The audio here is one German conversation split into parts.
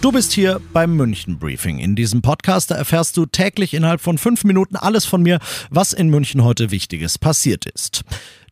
Du bist hier beim München Briefing. In diesem Podcast erfährst du täglich innerhalb von fünf Minuten alles von mir, was in München heute Wichtiges passiert ist.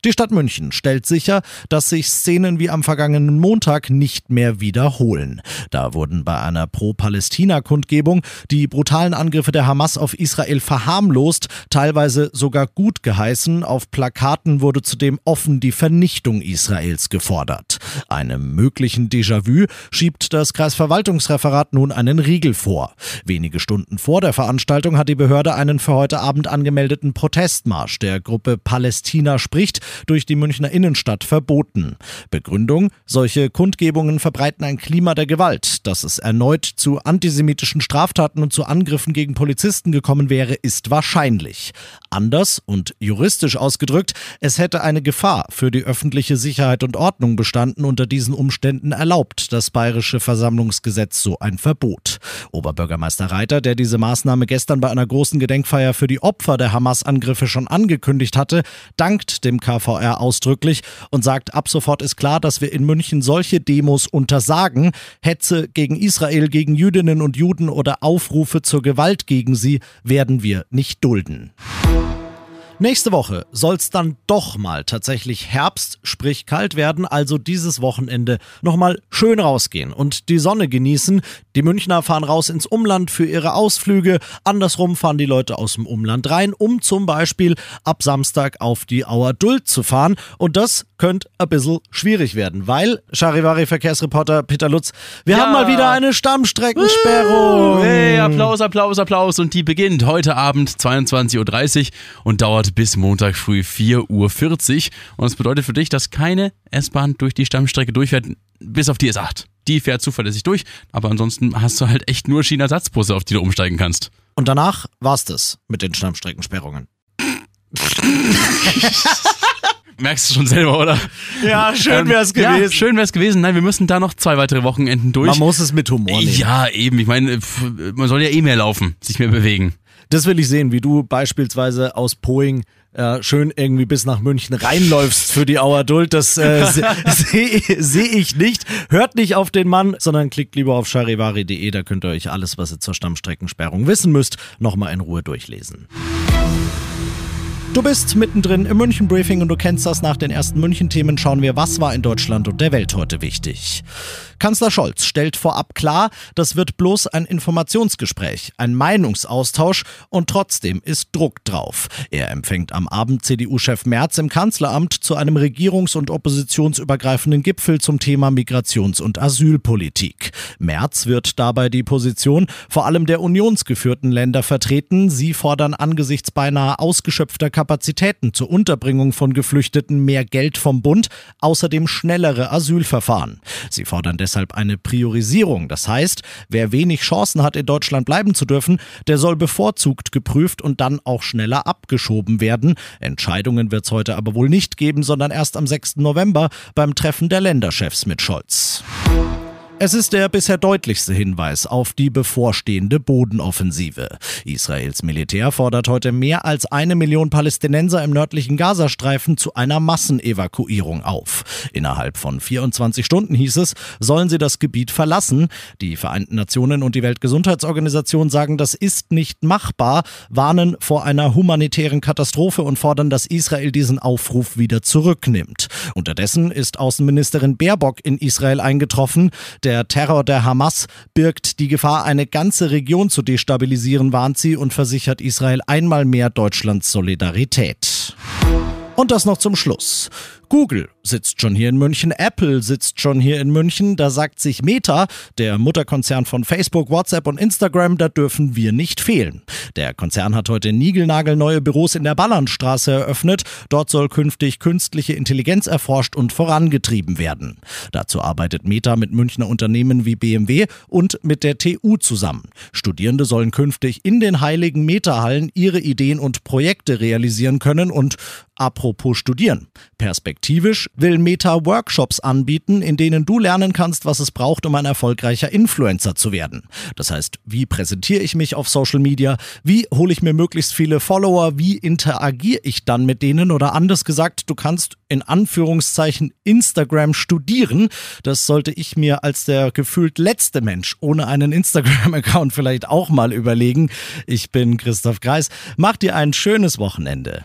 Die Stadt München stellt sicher, dass sich Szenen wie am vergangenen Montag nicht mehr wiederholen. Da wurden bei einer Pro-Palästina-Kundgebung die brutalen Angriffe der Hamas auf Israel verharmlost, teilweise sogar gut geheißen. Auf Plakaten wurde zudem offen die Vernichtung Israels gefordert. Einem möglichen Déjà-vu schiebt das Kreisverwaltungsreferat nun einen Riegel vor. Wenige Stunden vor der Veranstaltung hat die Behörde einen für heute Abend angemeldeten Protestmarsch der Gruppe Palästina spricht durch die Münchner Innenstadt verboten. Begründung, solche Kundgebungen verbreiten ein Klima der Gewalt. Dass es erneut zu antisemitischen Straftaten und zu Angriffen gegen Polizisten gekommen wäre, ist wahrscheinlich. Anders und juristisch ausgedrückt, es hätte eine Gefahr für die öffentliche Sicherheit und Ordnung bestanden. Unter diesen Umständen erlaubt das bayerische Versammlungsgesetz so ein Verbot. Oberbürgermeister Reiter, der diese Maßnahme gestern bei einer großen Gedenkfeier für die Opfer der Hamas-Angriffe schon angekündigt hatte, dankt dem KV KVR ausdrücklich und sagt, ab sofort ist klar, dass wir in München solche Demos untersagen. Hetze gegen Israel, gegen Jüdinnen und Juden oder Aufrufe zur Gewalt gegen sie werden wir nicht dulden. Nächste Woche soll es dann doch mal tatsächlich Herbst, sprich kalt werden, also dieses Wochenende nochmal schön rausgehen und die Sonne genießen. Die Münchner fahren raus ins Umland für ihre Ausflüge, andersrum fahren die Leute aus dem Umland rein, um zum Beispiel ab Samstag auf die Auer Duld zu fahren und das könnte ein bisschen schwierig werden, weil, Charivari-Verkehrsreporter Peter Lutz, wir ja. haben mal wieder eine Stammstreckensperrung. Hey, Applaus, Applaus, Applaus und die beginnt heute Abend 22.30 Uhr und dauert bis Montag früh 4.40 Uhr. Und das bedeutet für dich, dass keine S-Bahn durch die Stammstrecke durchfährt, bis auf die S8. Die fährt zuverlässig durch, aber ansonsten hast du halt echt nur Schienersatzbusse, auf die du umsteigen kannst. Und danach war's das mit den Stammstreckensperrungen. Merkst du schon selber, oder? Ja, schön ähm, wär's gewesen. Ja, schön wär's gewesen. Nein, wir müssen da noch zwei weitere Wochenenden durch. Man muss es mit Humor nehmen. Ja, eben. Ich meine, man soll ja eh mehr laufen, sich mehr bewegen. Das will ich sehen, wie du beispielsweise aus Poing äh, schön irgendwie bis nach München reinläufst für die Auerduld. Das äh, sehe seh ich nicht. Hört nicht auf den Mann, sondern klickt lieber auf charivari.de. Da könnt ihr euch alles, was ihr zur Stammstreckensperrung wissen müsst, nochmal in Ruhe durchlesen. Du bist mittendrin im München Briefing und du kennst das nach den ersten München Themen schauen wir, was war in Deutschland und der Welt heute wichtig. Kanzler Scholz stellt vorab klar, das wird bloß ein Informationsgespräch, ein Meinungsaustausch und trotzdem ist Druck drauf. Er empfängt am Abend CDU-Chef Merz im Kanzleramt zu einem regierungs- und oppositionsübergreifenden Gipfel zum Thema Migrations- und Asylpolitik. Merz wird dabei die Position vor allem der unionsgeführten Länder vertreten. Sie fordern angesichts beinahe ausgeschöpfter Kapazitäten zur Unterbringung von Geflüchteten mehr Geld vom Bund, außerdem schnellere Asylverfahren. Sie fordern deshalb eine Priorisierung. Das heißt, wer wenig Chancen hat, in Deutschland bleiben zu dürfen, der soll bevorzugt geprüft und dann auch schneller abgeschoben werden. Entscheidungen wird es heute aber wohl nicht geben, sondern erst am 6. November beim Treffen der Länderchefs mit Scholz. Es ist der bisher deutlichste Hinweis auf die bevorstehende Bodenoffensive. Israels Militär fordert heute mehr als eine Million Palästinenser im nördlichen Gazastreifen zu einer Massenevakuierung auf. Innerhalb von 24 Stunden hieß es, sollen sie das Gebiet verlassen. Die Vereinten Nationen und die Weltgesundheitsorganisation sagen, das ist nicht machbar, warnen vor einer humanitären Katastrophe und fordern, dass Israel diesen Aufruf wieder zurücknimmt. Unterdessen ist Außenministerin Baerbock in Israel eingetroffen. Der Terror der Hamas birgt die Gefahr, eine ganze Region zu destabilisieren, warnt sie und versichert Israel einmal mehr Deutschlands Solidarität. Und das noch zum Schluss. Google sitzt schon hier in München, Apple sitzt schon hier in München, da sagt sich Meta, der Mutterkonzern von Facebook, WhatsApp und Instagram, da dürfen wir nicht fehlen. Der Konzern hat heute niegelnagelneue Büros in der Ballernstraße eröffnet. Dort soll künftig künstliche Intelligenz erforscht und vorangetrieben werden. Dazu arbeitet Meta mit Münchner Unternehmen wie BMW und mit der TU zusammen. Studierende sollen künftig in den heiligen Meta-Hallen ihre Ideen und Projekte realisieren können und Apropos Studieren. Perspektivisch will Meta Workshops anbieten, in denen du lernen kannst, was es braucht, um ein erfolgreicher Influencer zu werden. Das heißt, wie präsentiere ich mich auf Social Media? Wie hole ich mir möglichst viele Follower? Wie interagiere ich dann mit denen? Oder anders gesagt, du kannst in Anführungszeichen Instagram studieren. Das sollte ich mir als der gefühlt letzte Mensch ohne einen Instagram-Account vielleicht auch mal überlegen. Ich bin Christoph Kreis. Mach dir ein schönes Wochenende.